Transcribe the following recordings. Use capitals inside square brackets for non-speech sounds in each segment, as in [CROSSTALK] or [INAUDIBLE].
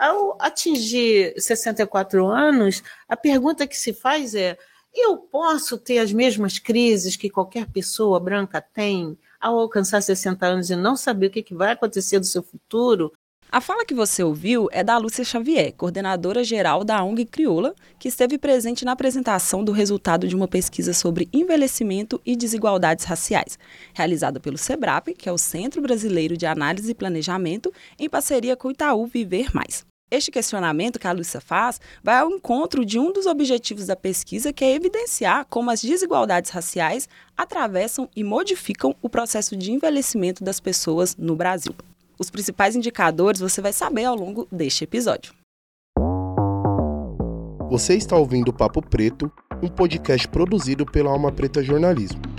Ao atingir 64 anos, a pergunta que se faz é: eu posso ter as mesmas crises que qualquer pessoa branca tem ao alcançar 60 anos e não saber o que vai acontecer do seu futuro? A fala que você ouviu é da Lúcia Xavier, coordenadora geral da ONG Crioula, que esteve presente na apresentação do resultado de uma pesquisa sobre envelhecimento e desigualdades raciais, realizada pelo SEBRAP, que é o Centro Brasileiro de Análise e Planejamento, em parceria com o Itaú Viver Mais. Este questionamento que a Lúcia faz vai ao encontro de um dos objetivos da pesquisa, que é evidenciar como as desigualdades raciais atravessam e modificam o processo de envelhecimento das pessoas no Brasil. Os principais indicadores você vai saber ao longo deste episódio. Você está ouvindo o Papo Preto, um podcast produzido pela Alma Preta Jornalismo.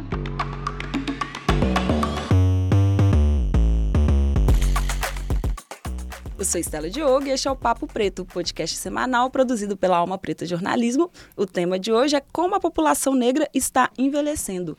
Eu sou Estela Diogo e este é o Papo Preto, podcast semanal produzido pela Alma Preta Jornalismo. O tema de hoje é como a população negra está envelhecendo.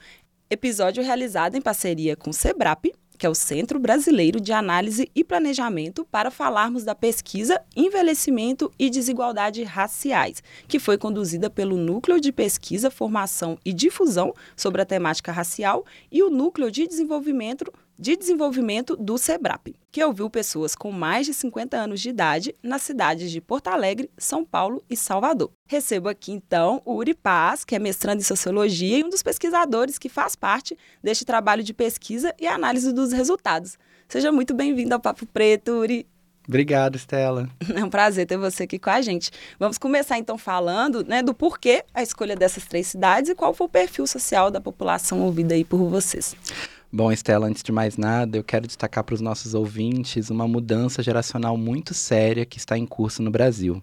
Episódio realizado em parceria com o SEBRAP, que é o Centro Brasileiro de Análise e Planejamento, para falarmos da pesquisa Envelhecimento e Desigualdade Raciais, que foi conduzida pelo Núcleo de Pesquisa, Formação e Difusão sobre a temática racial e o Núcleo de Desenvolvimento de Desenvolvimento do SEBRAP, que ouviu pessoas com mais de 50 anos de idade nas cidades de Porto Alegre, São Paulo e Salvador. Recebo aqui então o Uri Paz, que é mestrando em Sociologia e um dos pesquisadores que faz parte deste trabalho de pesquisa e análise dos resultados. Seja muito bem-vindo ao Papo Preto, Uri. Obrigado, Estela. [LAUGHS] É um prazer ter você aqui com a gente. Vamos começar então falando né, do porquê a escolha dessas três cidades e qual foi o perfil social da população ouvida aí por vocês. Bom, Estela, antes de mais nada, eu quero destacar para os nossos ouvintes uma mudança geracional muito séria que está em curso no Brasil.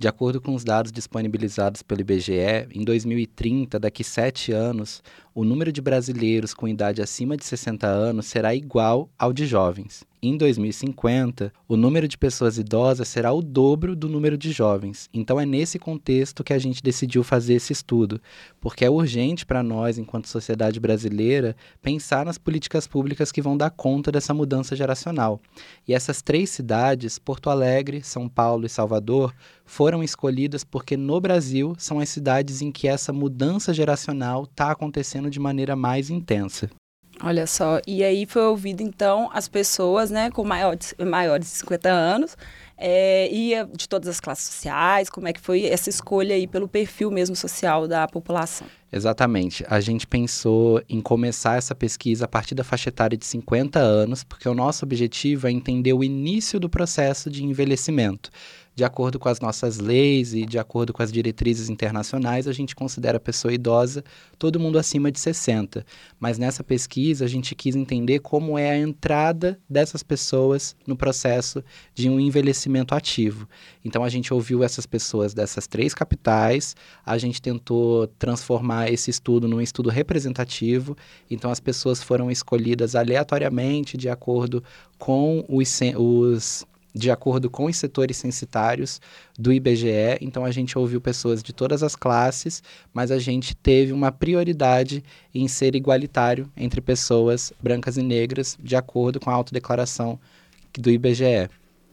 De acordo com os dados disponibilizados pelo IBGE, em 2030, daqui sete anos, o número de brasileiros com idade acima de 60 anos será igual ao de jovens. Em 2050, o número de pessoas idosas será o dobro do número de jovens. Então é nesse contexto que a gente decidiu fazer esse estudo, porque é urgente para nós, enquanto sociedade brasileira, pensar nas políticas públicas que vão dar conta dessa mudança geracional. E essas três cidades, Porto Alegre, São Paulo e Salvador, foram escolhidas porque no Brasil são as cidades em que essa mudança geracional está acontecendo de maneira mais intensa. Olha só, e aí foi ouvido então as pessoas, né, com maiores, de 50 anos, é, e de todas as classes sociais, como é que foi essa escolha aí pelo perfil mesmo social da população? Exatamente. A gente pensou em começar essa pesquisa a partir da faixa etária de 50 anos, porque o nosso objetivo é entender o início do processo de envelhecimento de acordo com as nossas leis e de acordo com as diretrizes internacionais, a gente considera a pessoa idosa todo mundo acima de 60. Mas nessa pesquisa, a gente quis entender como é a entrada dessas pessoas no processo de um envelhecimento ativo. Então, a gente ouviu essas pessoas dessas três capitais, a gente tentou transformar esse estudo num estudo representativo. Então, as pessoas foram escolhidas aleatoriamente de acordo com os, os de acordo com os setores censitários do IBGE. Então a gente ouviu pessoas de todas as classes, mas a gente teve uma prioridade em ser igualitário entre pessoas brancas e negras, de acordo com a autodeclaração do IBGE.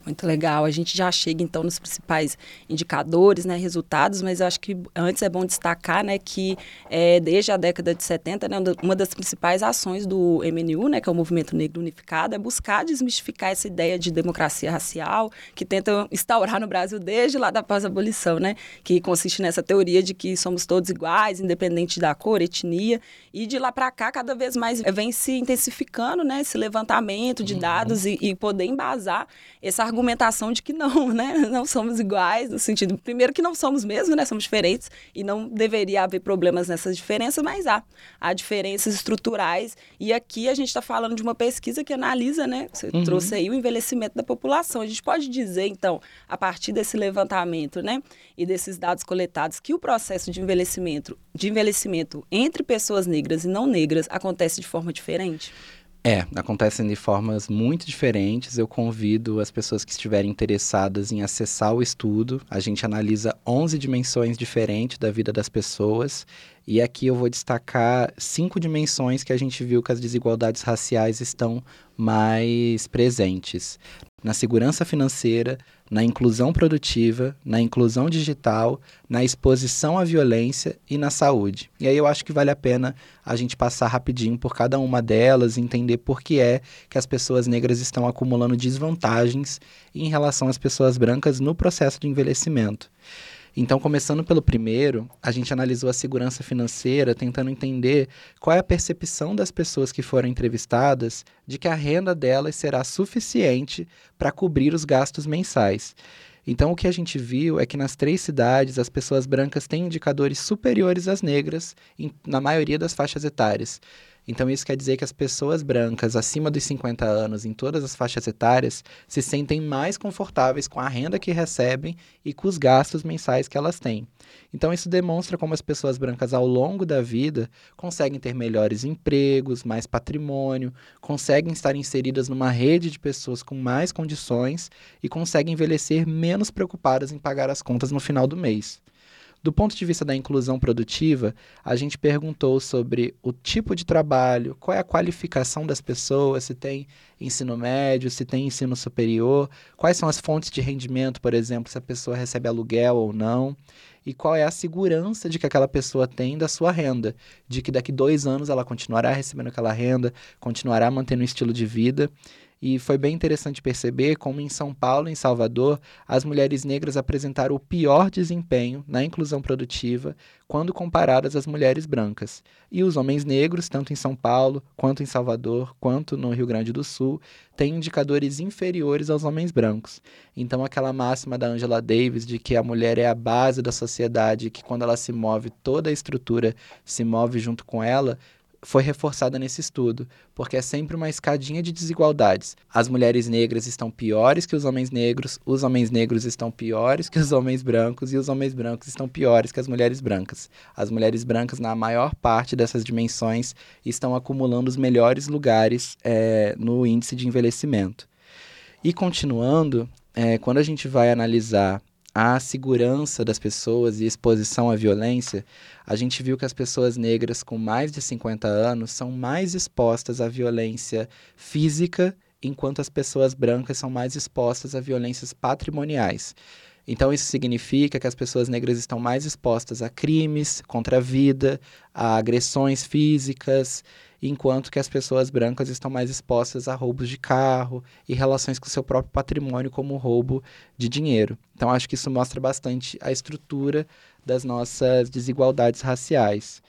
Muito legal. A gente já chega então nos principais indicadores, né, resultados, mas eu acho que antes é bom destacar, né, que é, desde a década de 70, né, uma das principais ações do MNU, né, que é o Movimento Negro Unificado, é buscar desmistificar essa ideia de democracia racial que tenta instaurar no Brasil desde lá da pós-abolição, né, que consiste nessa teoria de que somos todos iguais, independente da cor, etnia, e de lá para cá cada vez mais vem se intensificando, né, esse levantamento de uhum. dados e, e poder embasar essa argumentação de que não, [LAUGHS] né? Não somos iguais, no sentido, primeiro que não somos mesmo, né? Somos diferentes e não deveria haver problemas nessas diferenças, mas há. Há diferenças estruturais e aqui a gente está falando de uma pesquisa que analisa, né? Você uhum. trouxe aí o envelhecimento da população. A gente pode dizer, então, a partir desse levantamento, né? E desses dados coletados, que o processo de envelhecimento, de envelhecimento entre pessoas negras e não negras acontece de forma diferente? É, acontecem de formas muito diferentes. Eu convido as pessoas que estiverem interessadas em acessar o estudo. A gente analisa 11 dimensões diferentes da vida das pessoas. E aqui eu vou destacar cinco dimensões que a gente viu que as desigualdades raciais estão mais presentes: na segurança financeira, na inclusão produtiva, na inclusão digital, na exposição à violência e na saúde. E aí eu acho que vale a pena a gente passar rapidinho por cada uma delas entender por que é que as pessoas negras estão acumulando desvantagens em relação às pessoas brancas no processo de envelhecimento. Então, começando pelo primeiro, a gente analisou a segurança financeira, tentando entender qual é a percepção das pessoas que foram entrevistadas de que a renda delas será suficiente para cobrir os gastos mensais. Então, o que a gente viu é que nas três cidades, as pessoas brancas têm indicadores superiores às negras em, na maioria das faixas etárias. Então, isso quer dizer que as pessoas brancas acima dos 50 anos, em todas as faixas etárias, se sentem mais confortáveis com a renda que recebem e com os gastos mensais que elas têm. Então, isso demonstra como as pessoas brancas, ao longo da vida, conseguem ter melhores empregos, mais patrimônio, conseguem estar inseridas numa rede de pessoas com mais condições e conseguem envelhecer menos preocupadas em pagar as contas no final do mês. Do ponto de vista da inclusão produtiva, a gente perguntou sobre o tipo de trabalho, qual é a qualificação das pessoas, se tem ensino médio, se tem ensino superior, quais são as fontes de rendimento, por exemplo, se a pessoa recebe aluguel ou não, e qual é a segurança de que aquela pessoa tem da sua renda, de que daqui dois anos ela continuará recebendo aquela renda, continuará mantendo um estilo de vida. E foi bem interessante perceber como em São Paulo e em Salvador as mulheres negras apresentaram o pior desempenho na inclusão produtiva quando comparadas às mulheres brancas. E os homens negros, tanto em São Paulo, quanto em Salvador, quanto no Rio Grande do Sul, têm indicadores inferiores aos homens brancos. Então aquela máxima da Angela Davis de que a mulher é a base da sociedade, que quando ela se move, toda a estrutura se move junto com ela, foi reforçada nesse estudo, porque é sempre uma escadinha de desigualdades. As mulheres negras estão piores que os homens negros, os homens negros estão piores que os homens brancos e os homens brancos estão piores que as mulheres brancas. As mulheres brancas, na maior parte dessas dimensões, estão acumulando os melhores lugares é, no índice de envelhecimento. E continuando, é, quando a gente vai analisar a segurança das pessoas e exposição à violência, a gente viu que as pessoas negras com mais de 50 anos são mais expostas à violência física, enquanto as pessoas brancas são mais expostas a violências patrimoniais. Então, isso significa que as pessoas negras estão mais expostas a crimes contra a vida, a agressões físicas, enquanto que as pessoas brancas estão mais expostas a roubos de carro e relações com seu próprio patrimônio, como roubo de dinheiro. Então, acho que isso mostra bastante a estrutura das nossas desigualdades raciais.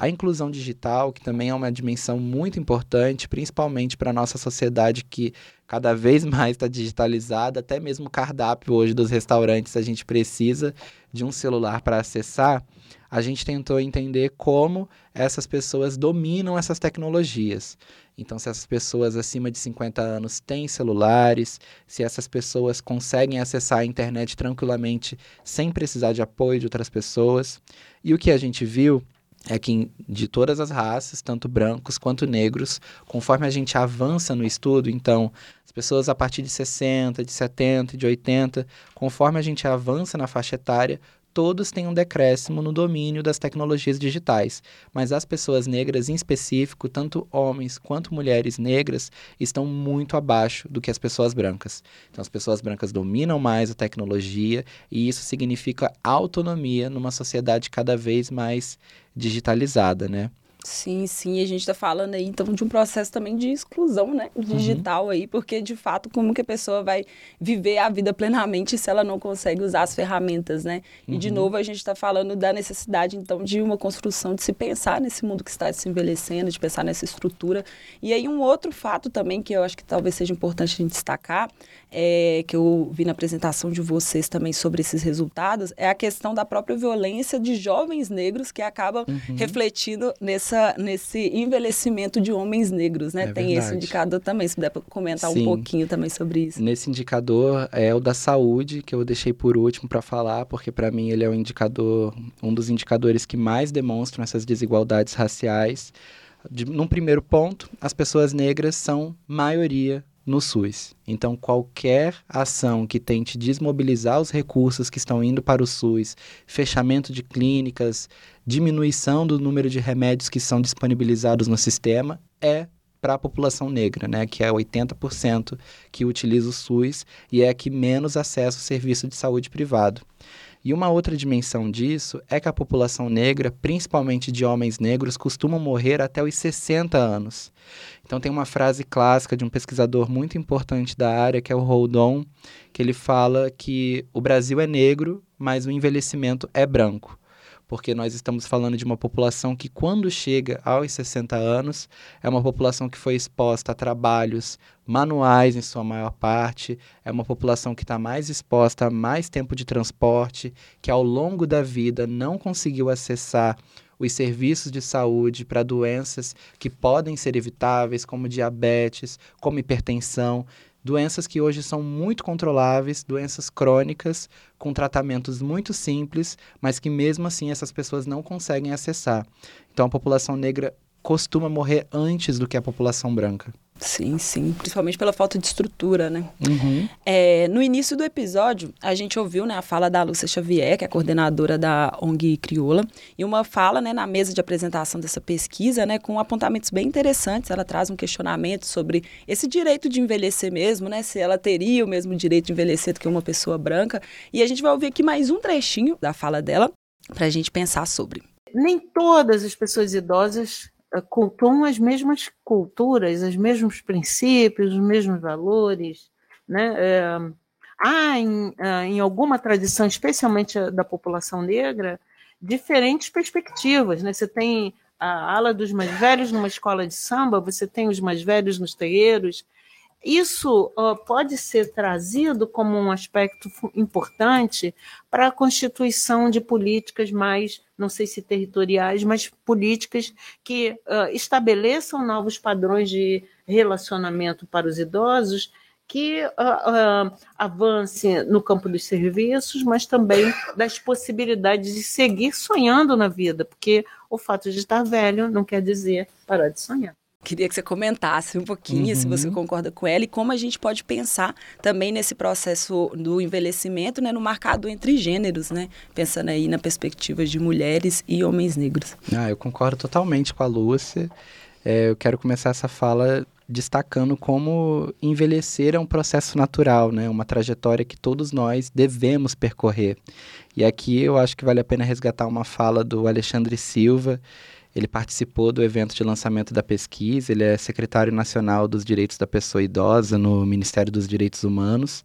A inclusão digital, que também é uma dimensão muito importante, principalmente para a nossa sociedade que cada vez [LAUGHS] mais está digitalizada, até mesmo o cardápio hoje dos restaurantes a gente precisa de um celular para acessar. A gente tentou entender como essas pessoas dominam essas tecnologias. Então, se essas pessoas acima de 50 anos têm celulares, se essas pessoas conseguem acessar a internet tranquilamente sem precisar de apoio de outras pessoas. E o que a gente viu é que de todas as raças, tanto brancos quanto negros, conforme a gente avança no estudo, então, as pessoas a partir de 60, de 70, de 80, conforme a gente avança na faixa etária, todos têm um decréscimo no domínio das tecnologias digitais, mas as pessoas negras em específico, tanto homens quanto mulheres negras, estão muito abaixo do que as pessoas brancas. Então, as pessoas brancas dominam mais a tecnologia e isso significa autonomia numa sociedade cada vez mais digitalizada, né? Sim, sim, a gente está falando aí então de um processo também de exclusão, né, digital uhum. aí, porque de fato como que a pessoa vai viver a vida plenamente se ela não consegue usar as ferramentas, né? E de uhum. novo a gente está falando da necessidade então de uma construção de se pensar nesse mundo que está se envelhecendo, de pensar nessa estrutura. E aí um outro fato também que eu acho que talvez seja importante a gente destacar, é, que eu vi na apresentação de vocês também sobre esses resultados, é a questão da própria violência de jovens negros que acaba uhum. refletindo nesse nessa, nesse envelhecimento de homens negros, né? É Tem verdade. esse indicador também, se puder comentar Sim. um pouquinho também sobre isso. Nesse indicador é o da saúde, que eu deixei por último para falar, porque para mim ele é um indicador, um dos indicadores que mais demonstram essas desigualdades raciais. De, num primeiro ponto, as pessoas negras são maioria no SUS. Então, qualquer ação que tente desmobilizar os recursos que estão indo para o SUS, fechamento de clínicas, diminuição do número de remédios que são disponibilizados no sistema, é para a população negra, né, que é 80% que utiliza o SUS e é a que menos acessa o serviço de saúde privado. E uma outra dimensão disso é que a população negra, principalmente de homens negros, costuma morrer até os 60 anos. Então tem uma frase clássica de um pesquisador muito importante da área, que é o Holdon, que ele fala que o Brasil é negro, mas o envelhecimento é branco porque nós estamos falando de uma população que, quando chega aos 60 anos, é uma população que foi exposta a trabalhos manuais, em sua maior parte, é uma população que está mais exposta a mais tempo de transporte, que ao longo da vida não conseguiu acessar os serviços de saúde para doenças que podem ser evitáveis, como diabetes, como hipertensão doenças que hoje são muito controláveis, doenças crônicas, com tratamentos muito simples, mas que mesmo assim essas pessoas não conseguem acessar. Então a população negra costuma morrer antes do que a população branca. Sim, sim. Principalmente pela falta de estrutura, né? Uhum. É, no início do episódio, a gente ouviu né, a fala da Lúcia Xavier, que é a coordenadora da ONG Crioula, e uma fala né, na mesa de apresentação dessa pesquisa, né, com apontamentos bem interessantes. Ela traz um questionamento sobre esse direito de envelhecer mesmo, né? Se ela teria o mesmo direito de envelhecer do que uma pessoa branca. E a gente vai ouvir aqui mais um trechinho da fala dela para a gente pensar sobre. Nem todas as pessoas idosas cultuam as mesmas culturas, os mesmos princípios, os mesmos valores. Né? É, há em, é, em alguma tradição, especialmente da população negra, diferentes perspectivas. Né? Você tem a ala dos mais velhos numa escola de samba, você tem os mais velhos nos terreiros, isso uh, pode ser trazido como um aspecto importante para a constituição de políticas mais, não sei se territoriais, mas políticas que uh, estabeleçam novos padrões de relacionamento para os idosos que uh, avance no campo dos serviços, mas também das possibilidades de seguir sonhando na vida, porque o fato de estar velho não quer dizer parar de sonhar. Queria que você comentasse um pouquinho, uhum. se você uhum. concorda com ela, e como a gente pode pensar também nesse processo do envelhecimento, né, no marcado entre gêneros, né? Pensando aí na perspectiva de mulheres e homens negros. Ah, eu concordo totalmente com a Lúcia. É, eu quero começar essa fala destacando como envelhecer é um processo natural, né? Uma trajetória que todos nós devemos percorrer. E aqui eu acho que vale a pena resgatar uma fala do Alexandre Silva, ele participou do evento de lançamento da pesquisa, ele é secretário nacional dos direitos da pessoa idosa no Ministério dos Direitos Humanos.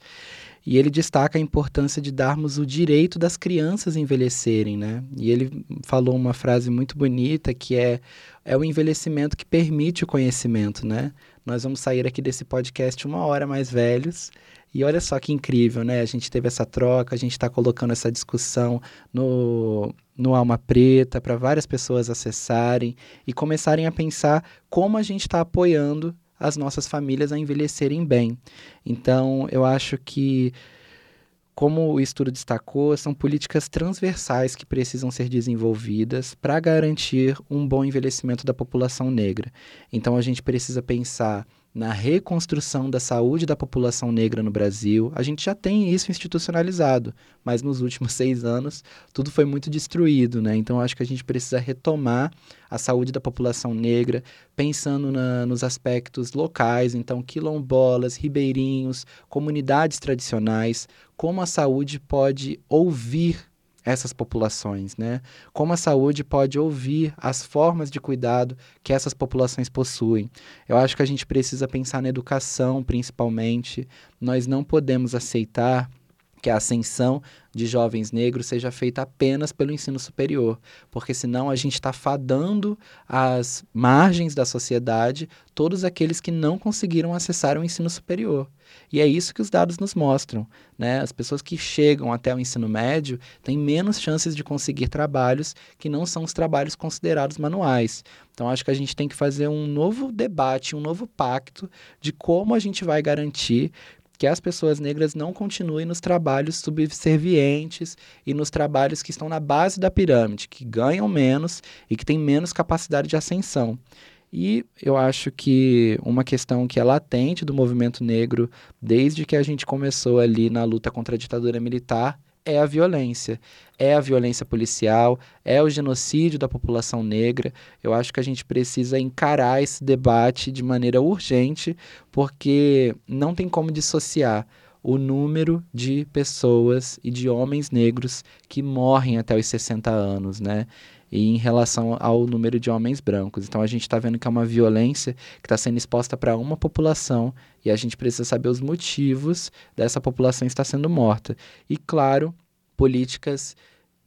E ele destaca a importância de darmos o direito das crianças envelhecerem, né? E ele falou uma frase muito bonita que é é o envelhecimento que permite o conhecimento, né? Nós vamos sair aqui desse podcast uma hora mais velhos e olha só que incrível, né? A gente teve essa troca, a gente está colocando essa discussão no, no Alma Preta para várias pessoas acessarem e começarem a pensar como a gente está apoiando as nossas famílias a envelhecerem bem. Então, eu acho que como o estudo destacou, são políticas transversais que precisam ser desenvolvidas para garantir um bom envelhecimento da população negra. Então, a gente precisa pensar na reconstrução da saúde da população negra no Brasil. A gente já tem isso institucionalizado, mas nos últimos [LAUGHS] seis anos tudo foi muito destruído, né? Então acho que a gente precisa retomar a saúde da população negra, pensando na, nos aspectos locais, então quilombolas, ribeirinhos, comunidades tradicionais, como a saúde pode ouvir essas populações, né? Como a saúde pode ouvir as formas de cuidado que essas populações possuem. Eu acho que a gente precisa pensar na educação, principalmente. Nós não podemos aceitar que a ascensão de jovens negros seja feita apenas pelo ensino superior, porque senão a gente está fadando às margens da sociedade todos aqueles que não conseguiram acessar o ensino superior. E é isso que os dados nos mostram. Né? As pessoas que chegam até o ensino médio têm menos chances de conseguir trabalhos que não são os trabalhos considerados manuais. Então, acho que a gente tem que fazer um novo debate, um novo pacto de como a gente vai garantir que as pessoas negras não continuem nos trabalhos subservientes e nos trabalhos que estão na base da pirâmide, que ganham menos e que têm menos capacidade de ascensão. E eu acho que uma questão que é latente do movimento negro desde que a gente começou ali na luta contra a ditadura militar é a violência. É a violência policial, é o genocídio da população negra. Eu acho que a gente precisa encarar esse debate de maneira urgente, porque não tem como dissociar o número de pessoas e de homens negros que morrem até os 60 anos, né? E em relação ao número de homens brancos. Então a gente está vendo que é uma violência que está sendo exposta para uma população e a gente precisa saber os motivos dessa população estar sendo morta. E claro, políticas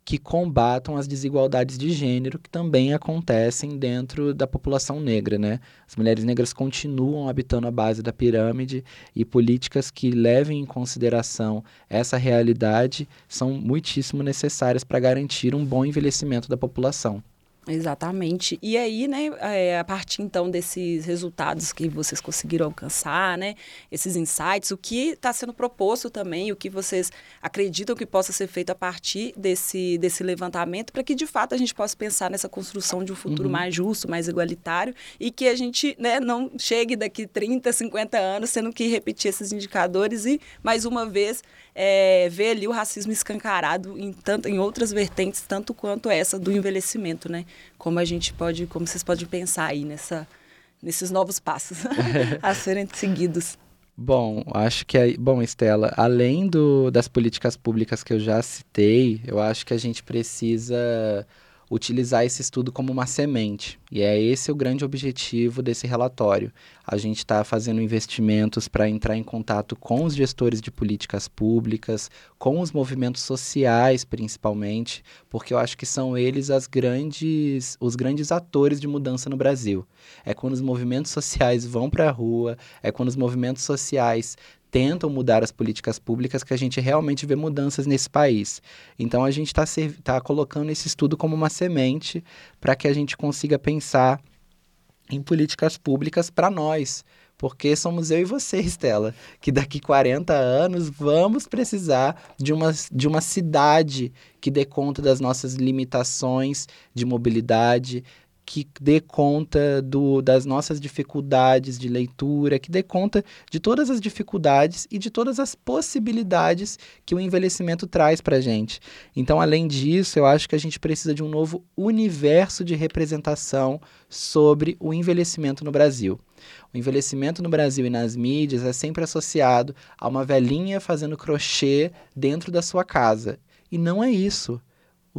que combatam as desigualdades de gênero que também acontecem dentro da população negra, né? As mulheres negras continuam habitando a base da pirâmide e políticas que levem em consideração essa realidade são muitíssimo necessárias para garantir um bom envelhecimento da população. Exatamente. E aí, né, é, a partir então desses resultados que vocês conseguiram alcançar, né, esses insights, o que está sendo proposto também, o que vocês acreditam que possa ser feito a partir desse, desse levantamento, para que de fato a gente possa pensar nessa construção de um futuro uhum. mais justo, mais igualitário e que a gente né, não chegue daqui 30, 50 anos tendo que repetir esses indicadores e, mais uma vez, é, ver ali o racismo escancarado em, tanto, em outras vertentes, tanto quanto essa do envelhecimento, né? Como a gente pode, como vocês podem pensar aí nessa, nesses novos passos [LAUGHS] a serem seguidos. Bom, acho que, bom, Estela, além do, das políticas públicas que eu já citei, eu acho que a gente precisa utilizar esse estudo como uma semente. E é esse o grande objetivo desse relatório. A gente está fazendo investimentos para entrar em contato com os gestores de políticas públicas, com os movimentos sociais, principalmente, porque eu acho que são eles as grandes, os grandes atores de mudança no Brasil. É quando os movimentos [LAUGHS] sociais vão para a rua, é quando os movimentos sociais tentam mudar as políticas públicas que a gente realmente vê mudanças nesse país. Então a gente está tá colocando esse estudo como uma semente para que a gente consiga pensar em políticas públicas para nós, porque somos eu e você, [LAUGHS] Estela, que daqui 40 anos vamos precisar de uma, de uma cidade que dê conta das nossas limitações de mobilidade, que dê conta do, das nossas dificuldades de leitura, que dê conta de todas as dificuldades e de todas as possibilidades que o envelhecimento traz para a gente. Então, além disso, eu acho que a gente precisa de um novo universo de representação sobre o envelhecimento no Brasil. O envelhecimento no Brasil e nas mídias é sempre associado a uma velhinha fazendo crochê dentro da sua casa. E não é isso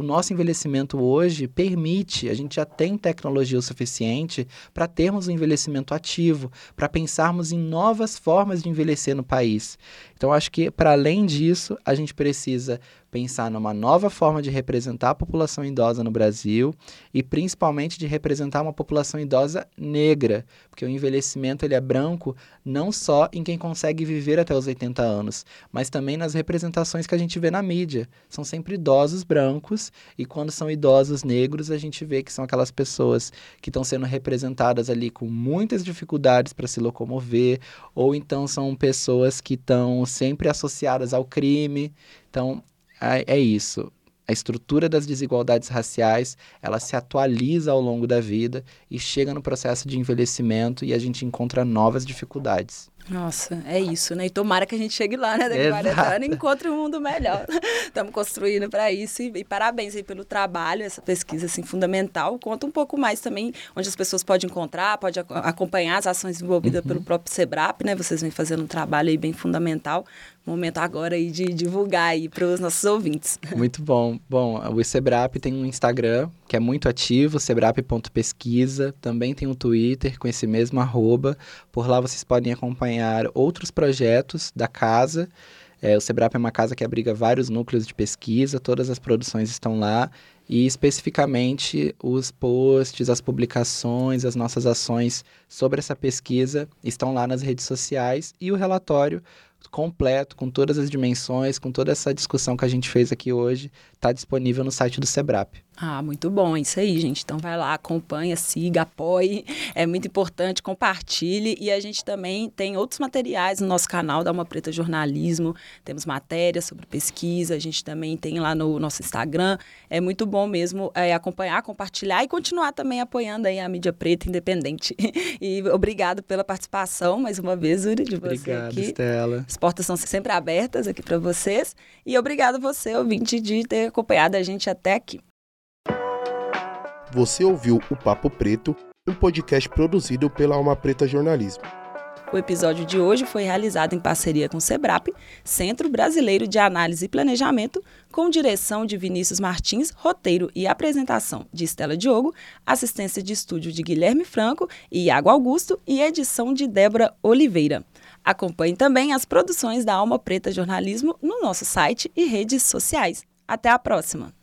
o nosso envelhecimento hoje permite, a gente já tem tecnologia o suficiente para termos um envelhecimento ativo, para pensarmos em novas formas de envelhecer no país. Então, acho que, para além disso, a gente precisa pensar numa nova forma de representar a população idosa no Brasil e principalmente de representar uma população idosa negra, porque o envelhecimento ele é branco não só em quem consegue viver até os 80 anos, mas também nas representações que a gente vê na mídia. São sempre idosos brancos e quando são idosos negros, a gente vê que são aquelas pessoas que estão sendo representadas ali com muitas dificuldades para se locomover, ou então são pessoas que estão sempre associadas ao crime. Então, é isso. A estrutura das desigualdades raciais, ela se atualiza ao longo da vida e chega no processo de envelhecimento e a gente encontra novas dificuldades. Nossa, é isso, né? E tomara que a gente chegue lá, né? Daqui a 40 anos e encontre um mundo melhor. [LAUGHS] Estamos construindo para isso e, e, parabéns aí pelo trabalho, essa pesquisa assim fundamental. Conta um pouco mais também onde as pessoas podem encontrar, pode acompanhar as ações desenvolvidas uhum. pelo próprio Sebrap, né? Vocês vêm fazendo um trabalho aí bem fundamental. Momento agora aí de divulgar aí para os nossos ouvintes. [LAUGHS] Muito bom. Bom, o Sebrap tem um Instagram que é muito ativo, sebrap.pesquisa. Também tem um Twitter com esse mesmo arroba. Por lá vocês podem acompanhar outros projetos da casa. É, o Sebrap é uma casa que abriga vários núcleos de pesquisa, todas as produções estão lá e especificamente os posts, as publicações, as nossas ações sobre essa pesquisa estão lá nas redes sociais e o relatório completo, com todas as dimensões, com toda essa discussão que a gente fez aqui hoje, está disponível no site do Sebrap. Ah, muito bom, isso aí, gente. Então vai lá, acompanha, siga, apoie. É muito importante, compartilhe. E a gente também tem outros materiais no nosso canal da Uma Preta Jornalismo. Temos matérias sobre pesquisa, a gente também tem lá no nosso Instagram. É muito bom mesmo é, acompanhar, compartilhar e continuar também apoiando aí a mídia preta independente. [LAUGHS] e obrigado pela participação mais uma vez, Uri, de você Obrigado, aqui. Estela. As portas são sempre abertas aqui para vocês. E obrigado você, ouvinte, de ter acompanhado a gente até aqui. Você ouviu o Papo Preto, um podcast produzido pela Alma Preta Jornalismo. O episódio de hoje foi realizado em parceria com o SEBRAP, Centro Brasileiro de Análise e Planejamento, com direção de Vinícius Martins, roteiro e apresentação de Estela Diogo, assistência de estúdio de Guilherme Franco e Iago Augusto e edição de Débora Oliveira. Acompanhe também as produções da Alma Preta Jornalismo no nosso site e redes sociais. Até a próxima!